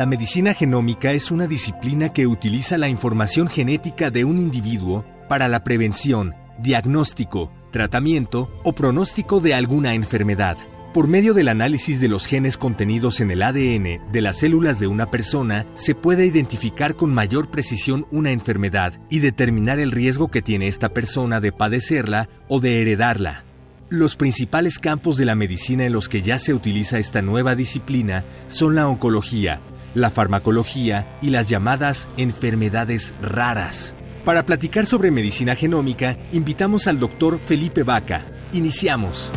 La medicina genómica es una disciplina que utiliza la información genética de un individuo para la prevención, diagnóstico, tratamiento o pronóstico de alguna enfermedad. Por medio del análisis de los genes contenidos en el ADN de las células de una persona, se puede identificar con mayor precisión una enfermedad y determinar el riesgo que tiene esta persona de padecerla o de heredarla. Los principales campos de la medicina en los que ya se utiliza esta nueva disciplina son la oncología, la farmacología y las llamadas enfermedades raras. Para platicar sobre medicina genómica, invitamos al doctor Felipe Vaca. Iniciamos.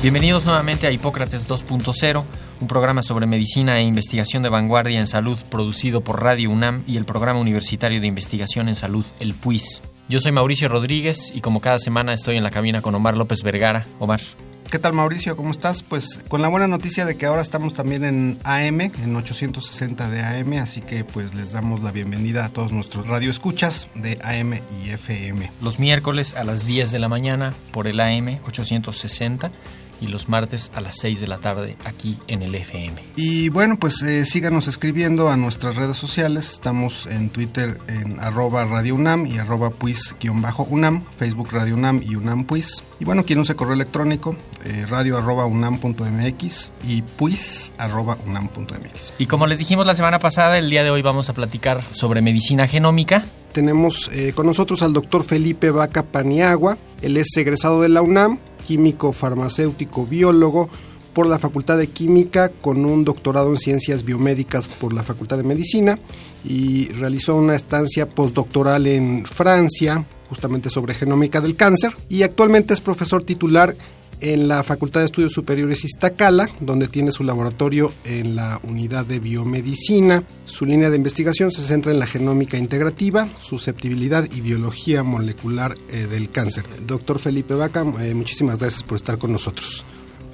Bienvenidos nuevamente a Hipócrates 2.0, un programa sobre medicina e investigación de vanguardia en salud producido por Radio UNAM y el Programa Universitario de Investigación en Salud, el PUIS. Yo soy Mauricio Rodríguez y como cada semana estoy en la cabina con Omar López Vergara. Omar. ¿Qué tal Mauricio? ¿Cómo estás? Pues con la buena noticia de que ahora estamos también en AM, en 860 de AM, así que pues les damos la bienvenida a todos nuestros radioescuchas de AM y FM. Los miércoles a las 10 de la mañana por el AM 860 y los martes a las 6 de la tarde aquí en el FM. Y bueno, pues eh, síganos escribiendo a nuestras redes sociales. Estamos en Twitter en arroba Radio UNAM y arroba puis-UNAM, Facebook Radio UNAM y UNAM Puis. Y bueno, quien use correo electrónico, eh, radio arroba unam.mx y puis arroba unam.mx. Y como les dijimos la semana pasada, el día de hoy vamos a platicar sobre medicina genómica. Tenemos eh, con nosotros al doctor Felipe Vaca Paniagua. Él es egresado de la UNAM químico, farmacéutico, biólogo por la Facultad de Química con un doctorado en Ciencias Biomédicas por la Facultad de Medicina y realizó una estancia postdoctoral en Francia justamente sobre genómica del cáncer y actualmente es profesor titular en la Facultad de Estudios Superiores Iztacala, donde tiene su laboratorio en la unidad de biomedicina. Su línea de investigación se centra en la genómica integrativa, susceptibilidad y biología molecular eh, del cáncer. Doctor Felipe Vaca, eh, muchísimas gracias por estar con nosotros.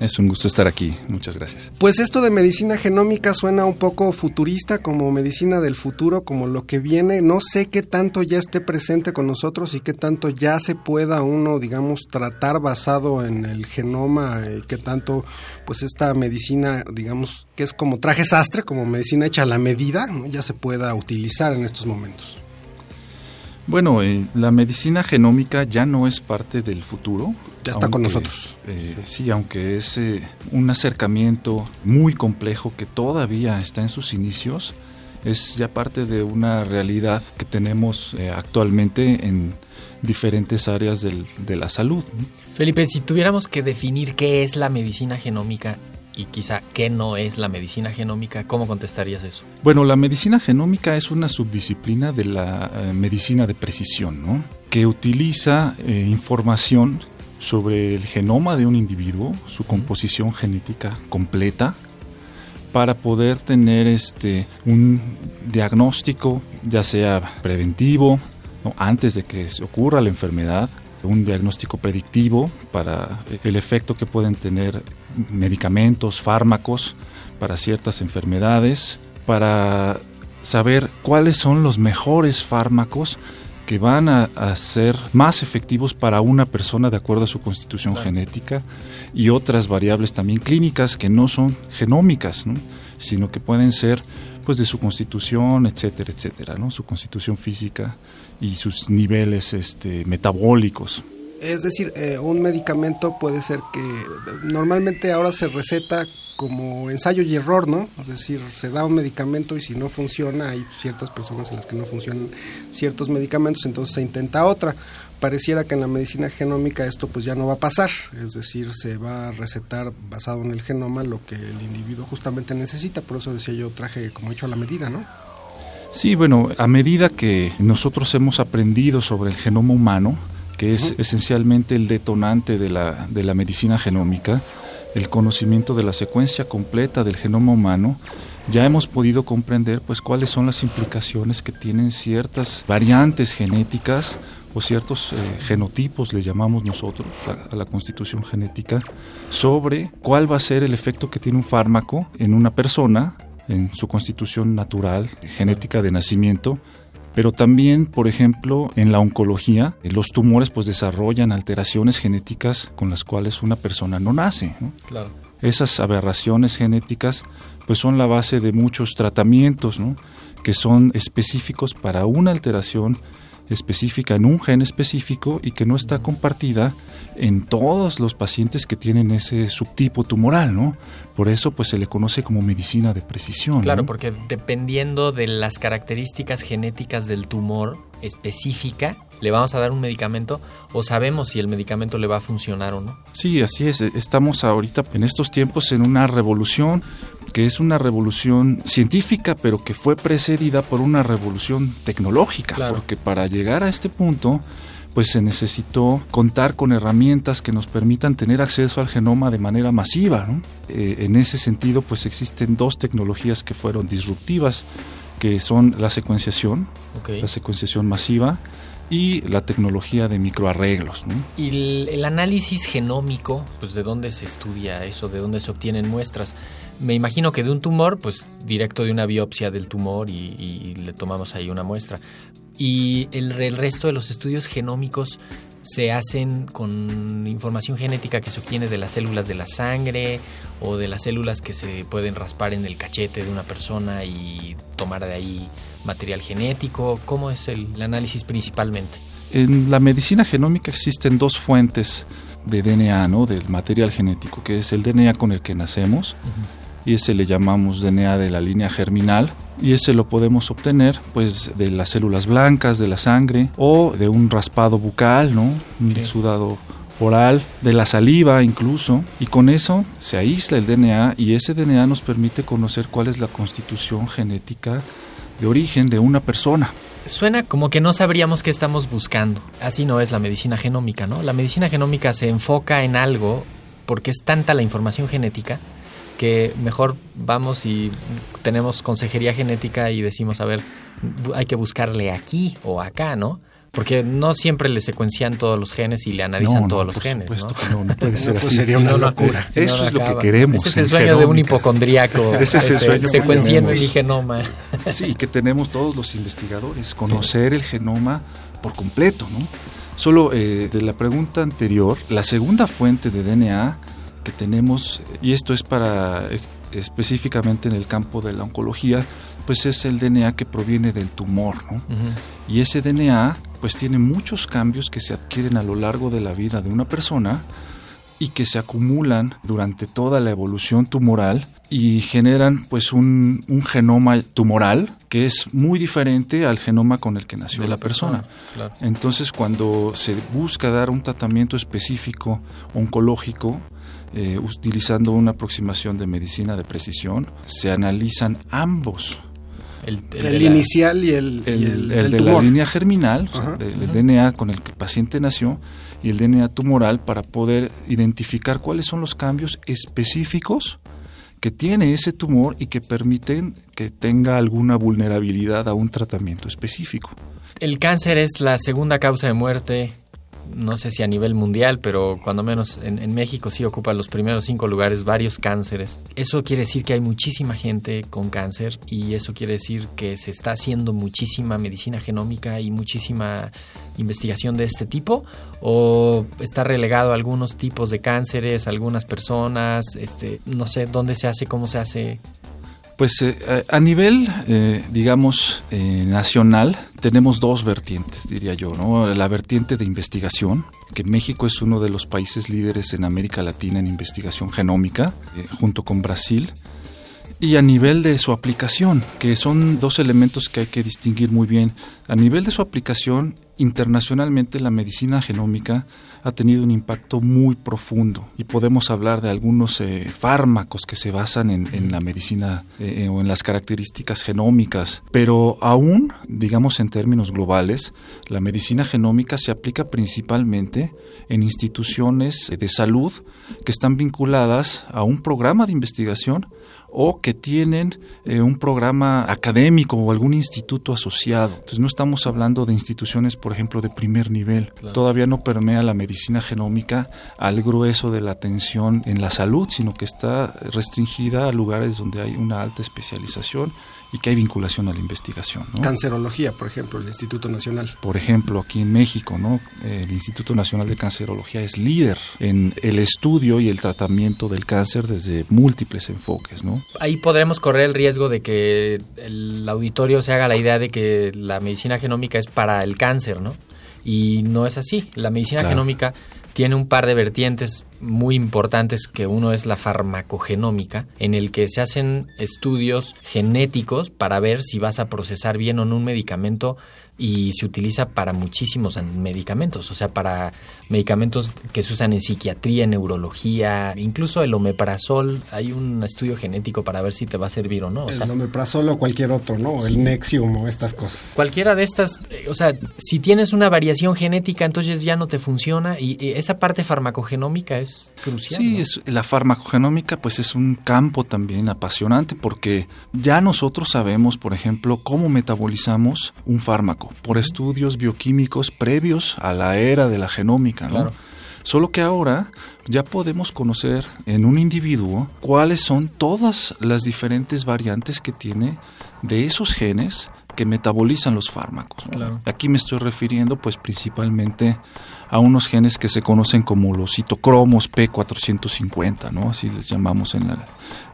Es un gusto estar aquí, muchas gracias. Pues esto de medicina genómica suena un poco futurista, como medicina del futuro, como lo que viene. No sé qué tanto ya esté presente con nosotros y qué tanto ya se pueda uno, digamos, tratar basado en el genoma, y qué tanto, pues esta medicina, digamos, que es como traje sastre, como medicina hecha a la medida, ya se pueda utilizar en estos momentos. Bueno, eh, la medicina genómica ya no es parte del futuro. Ya está con nosotros. Eh, sí, aunque es eh, un acercamiento muy complejo que todavía está en sus inicios, es ya parte de una realidad que tenemos eh, actualmente en diferentes áreas del- de la salud. Felipe, si tuviéramos que definir qué es la medicina genómica y quizá qué no es la medicina genómica, ¿cómo contestarías eso? Bueno, la medicina genómica es una subdisciplina de la eh, medicina de precisión, ¿no? que utiliza eh, información sobre el genoma de un individuo, su composición genética completa, para poder tener este un diagnóstico, ya sea preventivo, ¿no? antes de que se ocurra la enfermedad, un diagnóstico predictivo para el efecto que pueden tener medicamentos, fármacos para ciertas enfermedades, para saber cuáles son los mejores fármacos que van a, a ser más efectivos para una persona de acuerdo a su constitución Claro. genética y otras variables también clínicas que no son genómicas, ¿no? Sino que pueden ser pues de su constitución, etcétera, etcétera, ¿no? su constitución física y sus niveles este, metabólicos. Es decir, eh, un medicamento puede ser que normalmente ahora se receta como ensayo y error, ¿no? Es decir, se da un medicamento y si no funciona, hay ciertas personas en las que no funcionan ciertos medicamentos, entonces se intenta otra. Pareciera que en la medicina genómica esto pues ya no va a pasar, es decir, se va a recetar basado en el genoma lo que el individuo justamente necesita, por eso decía yo traje como hecho a la medida, ¿no? Sí, bueno, a medida que nosotros hemos aprendido sobre el genoma humano, que es esencialmente el detonante de la, de la medicina genómica, el conocimiento de la secuencia completa del genoma humano, ya hemos podido comprender pues cuáles son las implicaciones que tienen ciertas variantes genéticas o ciertos eh, genotipos, le llamamos nosotros a, la constitución genética, sobre cuál va a ser el efecto que tiene un fármaco en una persona, en su constitución natural, genética de nacimiento, pero también, por ejemplo, en la oncología, los tumores pues desarrollan alteraciones genéticas con las cuales una persona no nace. Claro. Esas aberraciones genéticas pues son la base de muchos tratamientos, ¿no? que son específicos para una alteración específica en un gen específico y que no está compartida en todos los pacientes que tienen ese subtipo tumoral, ¿no? Por eso pues se le conoce como medicina de precisión. Claro, porque dependiendo de las características genéticas del tumor específica, le vamos a dar un medicamento o sabemos si el medicamento le va a funcionar o no. Sí, así es. Estamos ahorita en estos tiempos en una revolución que es una revolución científica, pero que fue precedida por una revolución tecnológica, porque para llegar a este punto pues se necesitó contar con herramientas que nos permitan tener acceso al genoma de manera masiva. Eh, en ese sentido, pues existen dos tecnologías que fueron disruptivas, que son la secuenciación, la secuenciación masiva, y la tecnología de microarreglos. Y el, análisis genómico, pues de dónde se estudia eso, de dónde se obtienen muestras. Me imagino que de un tumor, pues directo de una biopsia del tumor y, le tomamos ahí una muestra. Y el, el resto de los estudios genómicos se hacen con información genética que se obtiene de las células de la sangre o de las células que se pueden raspar en el cachete de una persona y tomar de ahí material genético? ¿Cómo es el, análisis principalmente? En la medicina genómica existen dos fuentes de DNA, ¿no? Del material genético, que es el DNA con el que nacemos, y ese le llamamos DNA de la línea germinal, y ese lo podemos obtener pues de las células blancas de la sangre o de un raspado bucal, ¿no? Un sudado oral, de la saliva incluso, y con eso se aísla el DNA y ese DNA nos permite conocer cuál es la constitución genética de origen de una persona. Suena como que no sabríamos qué estamos buscando. Así no es la medicina genómica, ¿no? La medicina genómica se enfoca en algo porque es tanta la información genética que mejor vamos y tenemos consejería genética y decimos, a ver, hay que buscarle aquí o acá, ¿no? Porque no siempre le secuencian todos los genes y le analizan todos los genes. ¿no? no, puede ser así. Sería una locura. Eso es lo que queremos. Ese es el sueño de un hipocondriaco. Ese es el este, sueño. Secuenciando el genoma. Sí, que tenemos todos los investigadores. Conocer el genoma por completo, ¿no? Solo eh, de la pregunta anterior, la segunda fuente de DNA que tenemos, y esto es para eh, específicamente en el campo de la oncología, pues es el DNA que proviene del tumor, ¿no? Y ese DNA pues tiene muchos cambios que se adquieren a lo largo de la vida de una persona y que se acumulan durante toda la evolución tumoral y generan pues un, genoma tumoral que es muy diferente al genoma con el que nació la, persona. Entonces cuando se busca dar un tratamiento específico oncológico, eh, utilizando una aproximación de medicina de precisión, se analizan ambos. El, inicial y el, el, de la línea germinal, del DNA con el que el paciente nació, y el DNA tumoral para poder identificar cuáles son los cambios específicos que tiene ese tumor y que permiten que tenga alguna vulnerabilidad a un tratamiento específico. El cáncer es la segunda causa de muerte no sé si a nivel mundial, pero cuando menos en, México sí ocupa los primeros cinco lugares varios cánceres. Eso quiere decir que hay muchísima gente con cáncer y eso quiere decir que se está haciendo muchísima medicina genómica y muchísima investigación de este tipo o está relegado a algunos tipos de cánceres, algunas personas, este, no sé dónde se hace, cómo se hace. Pues eh, a nivel, eh, digamos, eh, nacional, tenemos dos vertientes, diría yo, ¿no? La vertiente de investigación, que México es uno de los países líderes en América Latina en investigación genómica, junto con Brasil, y a nivel de su aplicación, que son dos elementos que hay que distinguir muy bien. A nivel de su aplicación, internacionalmente la medicina genómica ha tenido un impacto muy profundo y podemos hablar de algunos eh, fármacos que se basan en, la medicina eh, o en las características genómicas, pero aún, digamos en términos globales, la medicina genómica se aplica principalmente en instituciones de salud que están vinculadas a un programa de investigación o que tienen eh, un programa académico o algún instituto asociado. Entonces no estamos hablando de instituciones, por ejemplo, de primer nivel. Todavía no permea la medicina genómica al grueso de la atención en la salud, sino que está restringida a lugares donde hay una alta especialización y que hay vinculación a la investigación. Cancerología, por ejemplo, el Instituto Nacional. Por ejemplo, aquí en México, ¿no? el Instituto Nacional de Cancerología es líder en el estudio y el tratamiento del cáncer desde múltiples enfoques. ¿no? Ahí podremos correr el riesgo de que el auditorio se haga la idea de que la medicina genómica es para el cáncer, ¿no? Y no es así. La medicina genómica tiene un par de vertientes muy importantes que uno es la farmacogenómica, en el que se hacen estudios genéticos para ver si vas a procesar bien o no un medicamento y se utiliza para muchísimos medicamentos, o sea, para medicamentos que se usan en psiquiatría, en neurología, incluso el omeprazol, hay un estudio genético para ver si te va a servir o no. el omeprazol o cualquier otro, ¿no? El Nexium o estas cosas. Cualquiera de estas, eh, o sea, si tienes una variación genética, entonces ya no te funciona y, esa parte farmacogenómica es crucial. Sí, es, la farmacogenómica pues es un campo también apasionante porque ya nosotros sabemos, por ejemplo, cómo metabolizamos un fármaco por estudios bioquímicos previos a la era de la genómica. Solo que ahora ya podemos conocer en un individuo cuáles son todas las diferentes variantes que tiene de esos genes que metabolizan los fármacos. Aquí me estoy refiriendo pues principalmente a unos genes que se conocen como los citocromos P450, ¿no? Así les llamamos en la,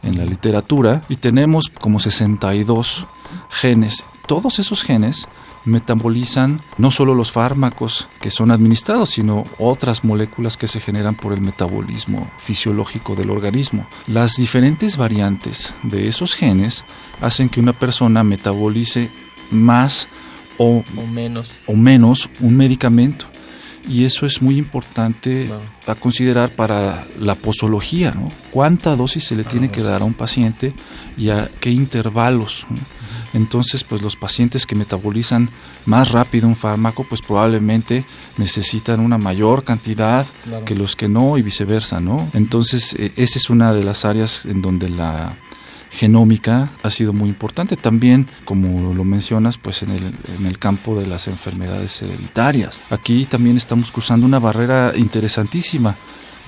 en la literatura. Y tenemos como 62 genes. Todos esos genes metabolizan no solo los fármacos que son administrados, sino otras moléculas que se generan por el metabolismo fisiológico del organismo. Las diferentes variantes de esos genes hacen que una persona metabolice más o, menos. o menos un medicamento y eso es muy importante a considerar para la posología, ¿no? ¿Cuánta dosis se le tiene que dar a un paciente y a qué intervalos? Entonces, pues los pacientes que metabolizan más rápido un fármaco, pues probablemente necesitan una mayor cantidad que los que no y viceversa, ¿no? Entonces, eh, esa es una de las áreas en donde la genómica ha sido muy importante. También, como lo mencionas, pues en el, en el campo de las enfermedades hereditarias. Aquí también estamos cruzando una barrera interesantísima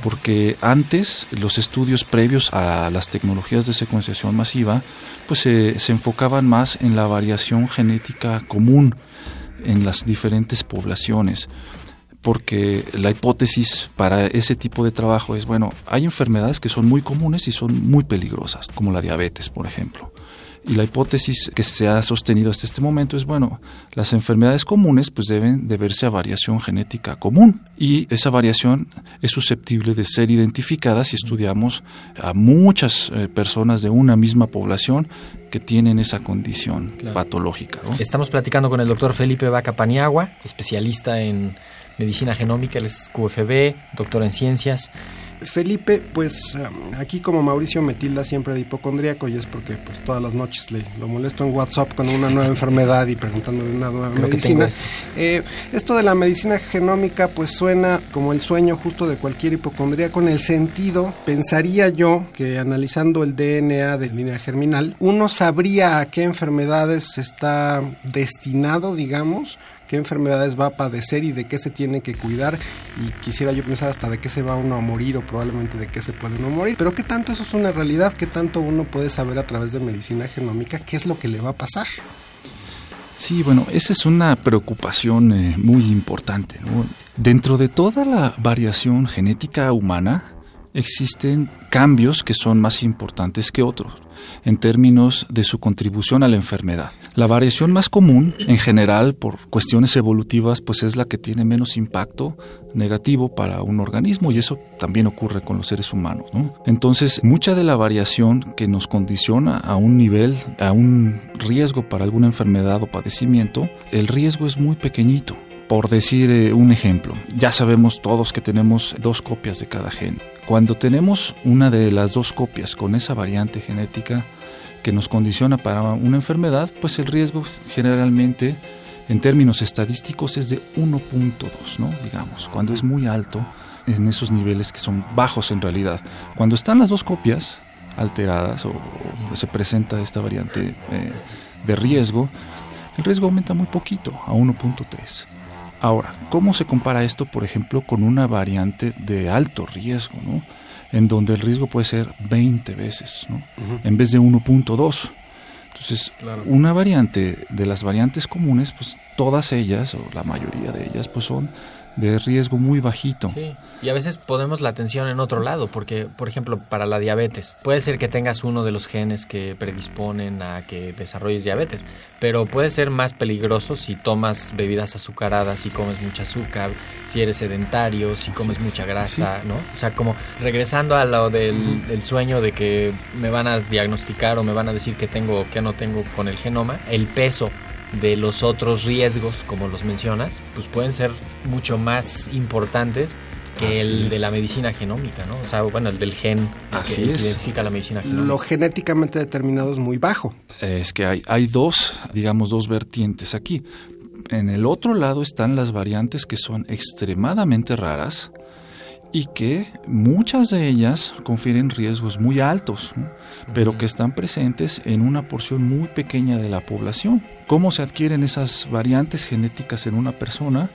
porque antes los estudios previos a las tecnologías de secuenciación masiva pues se, se enfocaban más en la variación genética común en las diferentes poblaciones porque la hipótesis para ese tipo de trabajo es, bueno, hay enfermedades que son muy comunes y son muy peligrosas, como la diabetes, por ejemplo. Y la hipótesis que se ha sostenido hasta este momento es, bueno, las enfermedades comunes pues deben deberse a variación genética común y esa variación es susceptible de ser identificada si estudiamos a muchas eh, personas de una misma población que tienen esa condición patológica. Estamos platicando con el doctor Felipe Vaca Paniagua, especialista en medicina genómica, él es QFB, doctor en ciencias. Felipe, pues aquí como Mauricio me tilda siempre de hipocondríaco y es porque pues todas las noches le lo molesto en WhatsApp con una nueva enfermedad y preguntándole una nueva medicina. Esto. Eh, esto de la medicina genómica pues suena como el sueño justo de cualquier hipocondríaco en el sentido, pensaría yo que analizando el DNA de línea germinal, uno sabría a qué enfermedades está destinado, digamos, qué enfermedades va a padecer y de qué se tiene que cuidar y quisiera yo pensar hasta de qué se va uno a morir o probablemente de qué se puede uno morir, pero qué tanto eso es una realidad, qué tanto uno puede saber a través de medicina genómica qué es lo que le va a pasar. Sí, bueno, esa es una preocupación eh, muy importante. Dentro de toda la variación genética humana existen cambios que son más importantes que otros en términos de su contribución a la enfermedad. La variación más común, en general, por cuestiones evolutivas, pues es la que tiene menos impacto negativo para un organismo y eso también ocurre con los seres humanos. Entonces, mucha de la variación que nos condiciona a un nivel, a un riesgo para alguna enfermedad o padecimiento, el riesgo es muy pequeñito Por decir eh, un ejemplo, ya sabemos todos que tenemos dos copias de cada gen. Cuando tenemos una de las dos copias con esa variante genética que nos condiciona para una enfermedad, pues el riesgo generalmente en términos estadísticos es de 1.2, ¿no? Digamos, cuando es muy alto en esos niveles que son bajos en realidad. Cuando están las dos copias alteradas o, se presenta esta variante eh, de riesgo, el riesgo aumenta muy poquito, a 1.3. Ahora, ¿cómo se compara esto, por ejemplo, con una variante de alto riesgo, ¿no? en donde el riesgo puede ser 20 veces, ¿no? en vez de 1.2? Entonces, una variante de las variantes comunes, pues todas ellas, o la mayoría de ellas, pues son de riesgo muy bajito. Sí. Y a veces ponemos la atención en otro lado, porque, por ejemplo, para la diabetes, puede ser que tengas uno de los genes que predisponen a que desarrolles diabetes, pero puede ser más peligroso si tomas bebidas azucaradas, si comes mucho azúcar, si eres sedentario, si comes mucha grasa, ¿no? O sea, como regresando a lo del, del, sueño de que me van a diagnosticar o me van a decir que tengo que no tengo con el genoma, el peso de los otros riesgos, como los mencionas, pues pueden ser mucho más importantes que el de la medicina genómica, ¿no? O sea, bueno, el del gen que, identifica la medicina genómica. Lo genéticamente determinado es muy bajo. Es que hay, hay dos, digamos, dos vertientes aquí. En el otro lado están las variantes que son extremadamente raras, y que muchas de ellas confieren riesgos muy altos, pero que están presentes en una porción muy pequeña de la población. ¿Cómo se adquieren esas variantes genéticas en una persona?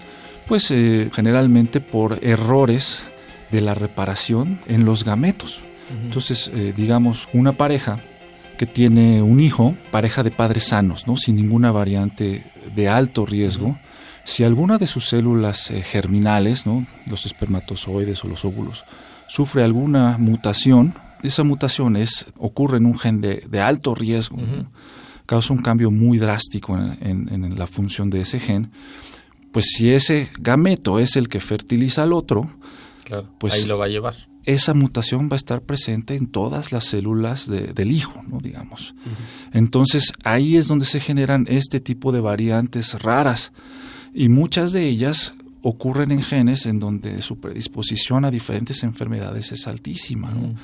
Pues eh, generalmente por errores de la reparación en los gametos. Entonces, eh, digamos, una pareja que tiene un hijo, pareja de padres sanos, ¿no? sin ninguna variante de alto riesgo, si alguna de sus células eh, germinales, ¿no? los espermatozoides o los óvulos, sufre alguna mutación, esa mutación es, ocurre en un gen de, alto riesgo, causa un cambio muy drástico en, la función de ese gen, pues si ese gameto es el que fertiliza al otro, pues ahí lo va a llevar. Esa mutación va a estar presente en todas las células del hijo, ¿no? digamos. Entonces ahí es donde se generan este tipo de variantes raras y muchas de ellas ocurren en genes en donde su predisposición a diferentes enfermedades es altísima ¿no?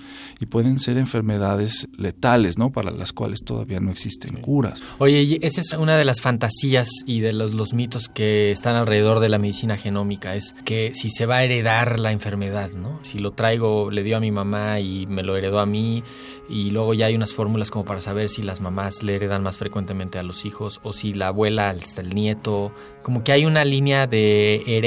y pueden ser enfermedades letales no para las cuales todavía no existen curas. Oye esa es una de las fantasías y de los, los, mitos que están alrededor de la medicina genómica es que si se va a heredar la enfermedad no si lo traigo le dio a mi mamá y me lo heredó a mí y luego ya hay unas fórmulas como para saber si las mamás le heredan más frecuentemente a los hijos o si la abuela hasta el nieto, como que hay una línea de herencia,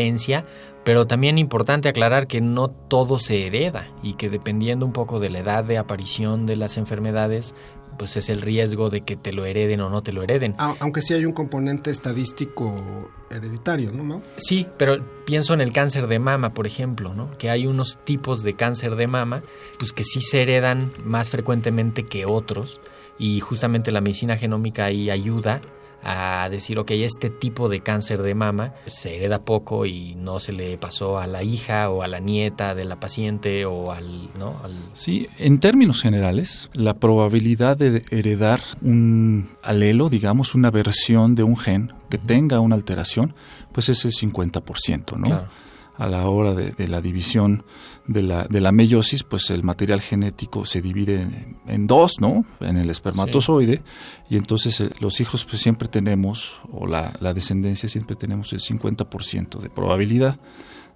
pero también importante aclarar que no todo se hereda y que dependiendo un poco de la edad de aparición de las enfermedades, pues es el riesgo de que te lo hereden o no te lo hereden. Aunque sí hay un componente estadístico hereditario, ¿no? Sí, pero pienso en el cáncer de mama, por ejemplo, ¿no? Que hay unos tipos de cáncer de mama, pues que sí se heredan más frecuentemente que otros y justamente la medicina genómica ahí ayuda a decir, ok, este tipo de cáncer de mama se hereda poco y no se le pasó a la hija o a la nieta de la paciente o al, ¿no? Sí, en términos generales, la probabilidad de heredar un alelo, digamos, una versión de un gen que tenga una alteración, pues es el 50%, ¿no? Claro a la hora de, la división de la, de la, meiosis, pues el material genético se divide en, dos, ¿no? En el espermatozoide, y entonces eh, los hijos pues siempre tenemos, o la, la descendencia siempre tenemos el 50% de probabilidad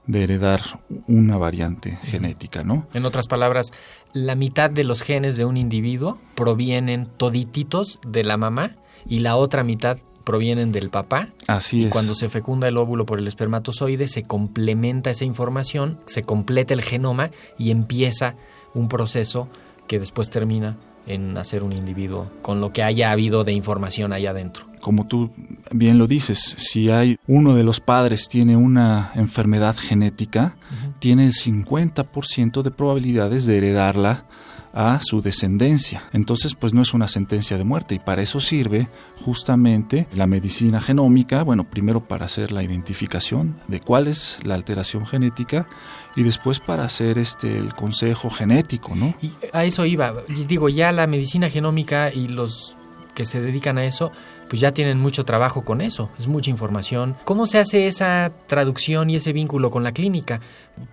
de heredar una variante genética, ¿no? En otras palabras, la mitad de los genes de un individuo provienen todititos de la mamá y la otra mitad provienen del papá. Así es. Cuando se fecunda el óvulo por el espermatozoide, se complementa esa información, se completa el genoma y empieza un proceso que después termina en hacer un individuo con lo que haya habido de información allá adentro. Como tú bien lo dices, si hay uno de los padres tiene una enfermedad genética, tiene el 50% de probabilidades de heredarla a su descendencia. Entonces, pues no es una sentencia de muerte y para eso sirve justamente la medicina genómica, bueno, primero para hacer la identificación de cuál es la alteración genética y después para hacer este el consejo genético, ¿no? Y a eso iba, digo, ya la medicina genómica y los que se dedican a eso pues ya tienen mucho trabajo con eso, es mucha información. ¿Cómo se hace esa traducción y ese vínculo con la clínica?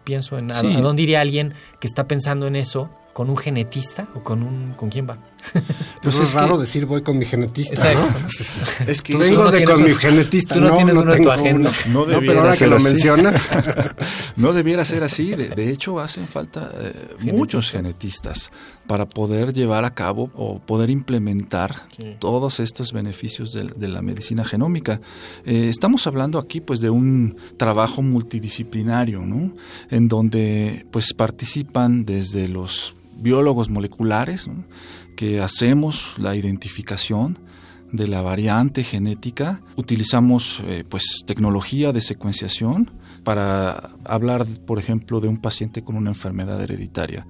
Pienso en Sí. a dónde iría alguien que está pensando en eso con un genetista o con un con quién va. Pues Pues es, es raro que- decir voy con mi genetista, Exacto. ¿no? Es que Tú Vengo no de con mi genetista. tú no tienes uno en tu tengo agenda. uno. No No, pero debiera ahora que lo así. mencionas, No debiera ser así. De, de hecho, hacen falta eh, Genetistas. muchos genetistas para poder llevar a cabo o poder implementar Sí. todos estos beneficios de, de la medicina genómica. Eh, estamos hablando aquí, pues, de un trabajo multidisciplinario, ¿no? En donde, pues, participan desde los biólogos moleculares, ¿no? que hacemos la identificación de la variante genética. Utilizamos eh, pues tecnología de secuenciación para hablar, por ejemplo, de un paciente con una enfermedad hereditaria.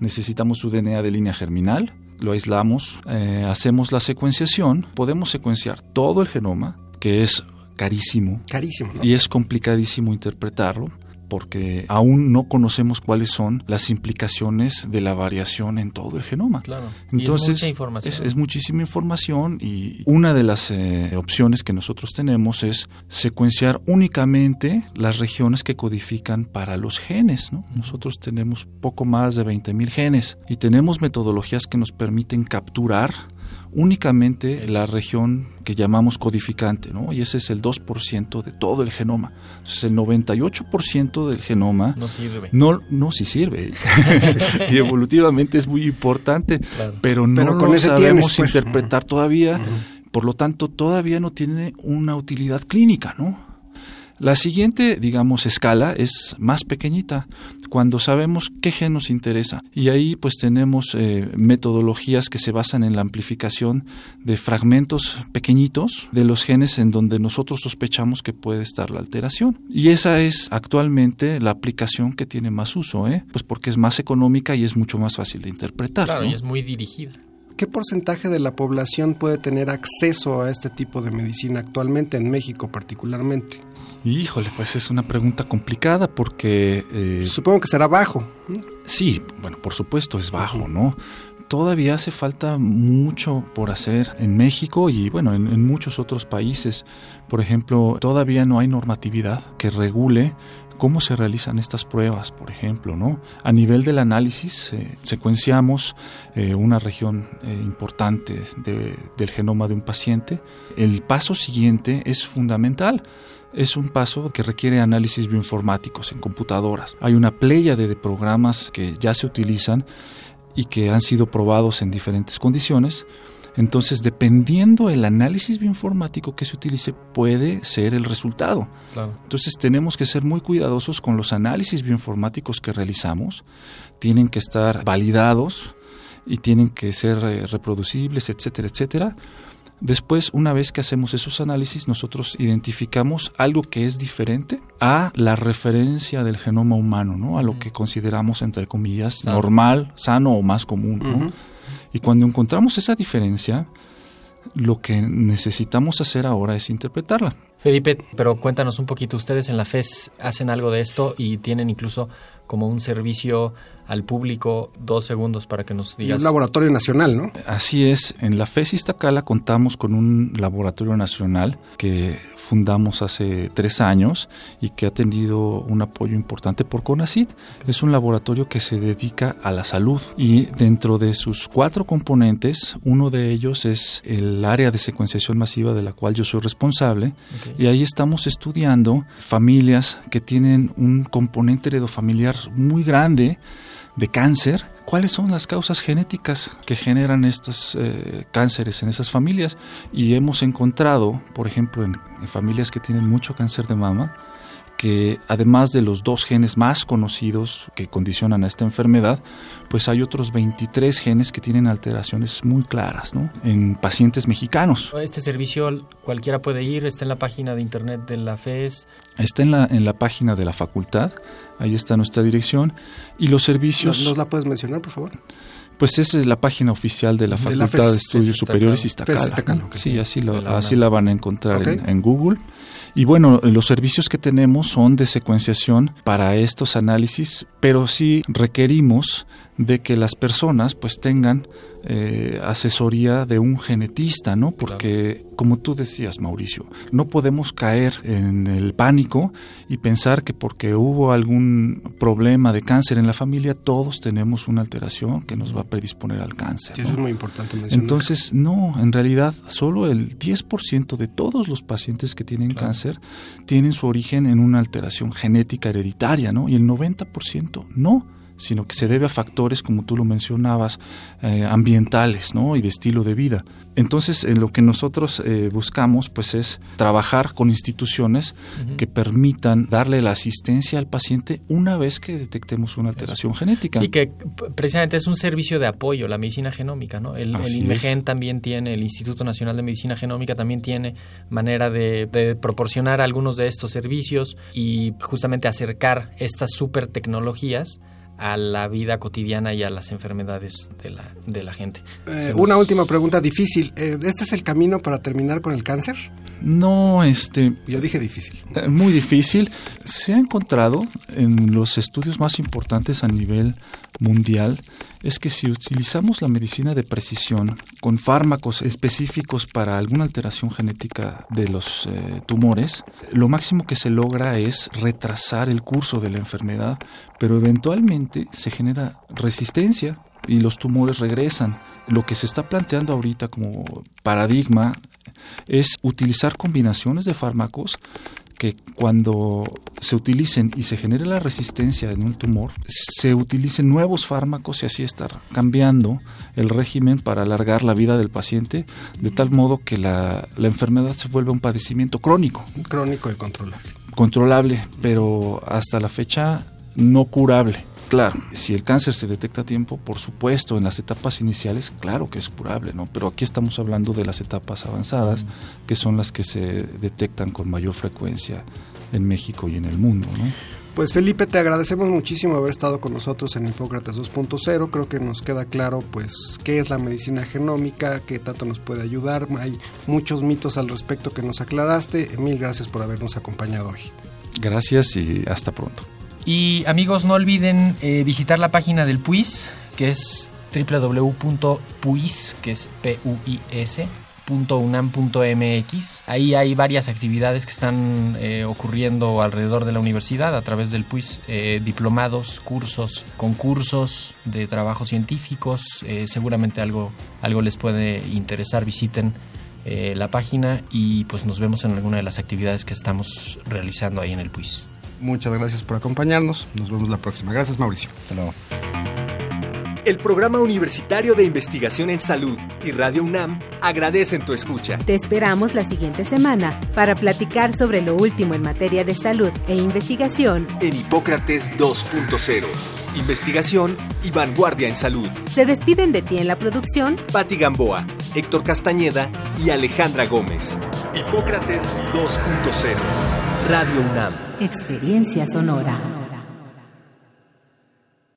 Necesitamos su DNA de línea germinal, lo aislamos, eh, hacemos la secuenciación, podemos secuenciar todo el genoma, que es carísimo carísimo, ¿no? y es complicadísimo interpretarlo porque aún no conocemos cuáles son las implicaciones de la variación en todo el genoma. Claro. Y es Entonces, mucha información. es- es muchísima información y una de las eh, opciones que nosotros tenemos es secuenciar únicamente las regiones que codifican para los genes. ¿no? Nosotros tenemos poco más de 20.000 genes y tenemos metodologías que nos permiten capturar únicamente la región que llamamos codificante, ¿no? Y ese es el 2% de todo el genoma. Entonces, el 98% del genoma no sirve. no, no sí sirve. y evolutivamente es muy importante, Claro. pero no Pero con lo ese sabemos tienes, pues. interpretar todavía. Por lo tanto, todavía no tiene una utilidad clínica, ¿no? La siguiente, digamos, escala es más pequeñita, cuando sabemos qué gen nos interesa. Y ahí pues tenemos eh, metodologías que se basan en la amplificación de fragmentos pequeñitos de los genes en donde nosotros sospechamos que puede estar la alteración. Y esa es actualmente la aplicación que tiene más uso, ¿eh? Pues porque es más económica y es mucho más fácil de interpretar. Claro, ¿no? y es muy dirigida. ¿Qué porcentaje de la población puede tener acceso a este tipo de medicina actualmente en México particularmente? Híjole, pues es una pregunta complicada porque eh, Supongo que será bajo. Sí, bueno, por supuesto es bajo, ¿no? Todavía hace falta mucho por hacer en México y bueno, en, en muchos otros países. Por ejemplo, todavía no hay normatividad que regule cómo se realizan estas pruebas, por ejemplo, ¿no? A nivel del análisis, eh, secuenciamos eh, una región eh, importante de- del genoma de un paciente. El paso siguiente es fundamental. Es un paso que requiere análisis bioinformáticos en computadoras. Hay una pléyade de programas que ya se utilizan y que han sido probados en diferentes condiciones. Entonces, dependiendo el análisis bioinformático que se utilice, puede ser el resultado. Claro. Entonces tenemos que ser muy cuidadosos con los análisis bioinformáticos que realizamos. Tienen que estar validados y tienen que ser eh, reproducibles, etcétera, etcétera. Después, una vez que hacemos esos análisis, nosotros identificamos algo que es diferente a la referencia del genoma humano, ¿no? A lo que consideramos, entre comillas, normal, sano o más común, ¿no? Y cuando encontramos esa diferencia, lo que necesitamos hacer ahora es interpretarla. Felipe, pero cuéntanos un poquito, ustedes en la FES hacen algo de esto y tienen incluso como un servicio al público, dos segundos para que nos Y digas. un laboratorio nacional, ¿no? Así es, en la FES Iztacala contamos con un laboratorio nacional que fundamos hace tres años y que ha tenido un apoyo importante por CONACID. Es un laboratorio que se dedica a la salud y dentro de sus cuatro componentes, uno de ellos es el área de secuenciación masiva de la cual yo soy responsable y ahí estamos estudiando familias que tienen un componente heredofamiliar muy grande de cáncer. ¿Cuáles son las causas genéticas que generan estos eh, cánceres en esas familias? Y hemos encontrado, por ejemplo, en, en familias que tienen mucho cáncer de mama, que además de los dos genes más conocidos que condicionan a esta enfermedad, pues hay otros 23 genes que tienen alteraciones muy claras ¿no? en pacientes mexicanos. Este servicio cualquiera puede ir, está en la página de internet de la FES. Está en la, en la página de la facultad, ahí está nuestra dirección, y los servicios, ¿Nos, nos la puedes mencionar, por favor? pues es la página oficial de la De la Facultad de Estudios FES Superiores Iztacala. Iztacala. Sí, así, lo, la así la van a encontrar en Google. Y bueno, los servicios que tenemos son de secuenciación para estos análisis, pero sí requerimos de que las personas pues tengan eh, asesoría de un genetista, ¿no? Porque, como tú decías, Mauricio, no podemos caer en el pánico y pensar que porque hubo algún problema de cáncer en la familia, todos tenemos una alteración que nos va a predisponer al cáncer. Sí, eso es muy importante mencionar. Entonces, no, en realidad, solo el 10% de todos los pacientes que tienen cáncer tienen su origen en una alteración genética hereditaria, ¿no? Y el 90% no sino que se debe a factores, como tú lo mencionabas, eh, ambientales ¿no? y de estilo de vida. Entonces, en lo que nosotros eh, buscamos, pues es trabajar con instituciones que permitan darle la asistencia al paciente una vez que detectemos una alteración genética. Sí, que precisamente es un servicio de apoyo, la medicina genómica, ¿no? El, el INMEGEN también tiene, el Instituto Nacional de Medicina Genómica también tiene manera de, de proporcionar algunos de estos servicios y justamente acercar estas super tecnologías a la vida cotidiana y a las enfermedades de la, de la gente. Eh, una última pregunta difícil. Eh, ¿Este es el camino para terminar con el cáncer? No, este... Yo dije difícil. Eh, muy difícil. Se ha encontrado en los estudios más importantes a nivel mundial es que si utilizamos la medicina de precisión con fármacos específicos para alguna alteración genética de los eh, tumores, lo máximo que se logra es retrasar el curso de la enfermedad, pero eventualmente se genera resistencia y los tumores regresan. Lo que se está planteando ahorita como paradigma es utilizar combinaciones de fármacos que cuando se utilicen y se genere la resistencia en un tumor, se utilicen nuevos fármacos y así estar cambiando el régimen para alargar la vida del paciente, de tal modo que la, la enfermedad se vuelva un padecimiento crónico. Crónico y controlable. Controlable, pero hasta la fecha no curable. Claro, si el cáncer se detecta a tiempo, por supuesto, en las etapas iniciales, claro que es curable, ¿no? Pero aquí estamos hablando de las etapas avanzadas, que son las que se detectan con mayor frecuencia en México y en el mundo, ¿no? Pues Felipe, te agradecemos muchísimo haber estado con nosotros en Hipócrates 2.0. Creo que nos queda claro pues qué es la medicina genómica, qué tanto nos puede ayudar. Hay muchos mitos al respecto que nos aclaraste. Mil gracias por habernos acompañado hoy. Gracias y hasta pronto. Y amigos, no olviden eh, visitar la página del PUIS, que es www.puis, que es P-U-I-S, .unam.mx. Ahí hay varias actividades que están eh, ocurriendo alrededor de la universidad a través del PUIS, eh, diplomados, cursos, concursos de trabajos científicos. Seguramente algo, algo les puede interesar. Visiten la página y pues nos vemos en alguna de las actividades que estamos realizando ahí en el PUIS. Muchas gracias por acompañarnos. Nos vemos la próxima. Gracias, Mauricio. Hasta luego. El Programa Universitario de Investigación en Salud y Radio UNAM agradecen tu escucha. Te esperamos la siguiente semana para platicar sobre lo último en materia de salud e investigación En Hipócrates 2.0. Investigación y vanguardia en salud. Se despiden de ti en la producción Patti Gamboa, Héctor Castañeda y Alejandra Gómez. Hipócrates 2.0. Radio UNAM. Experiencia Sonora.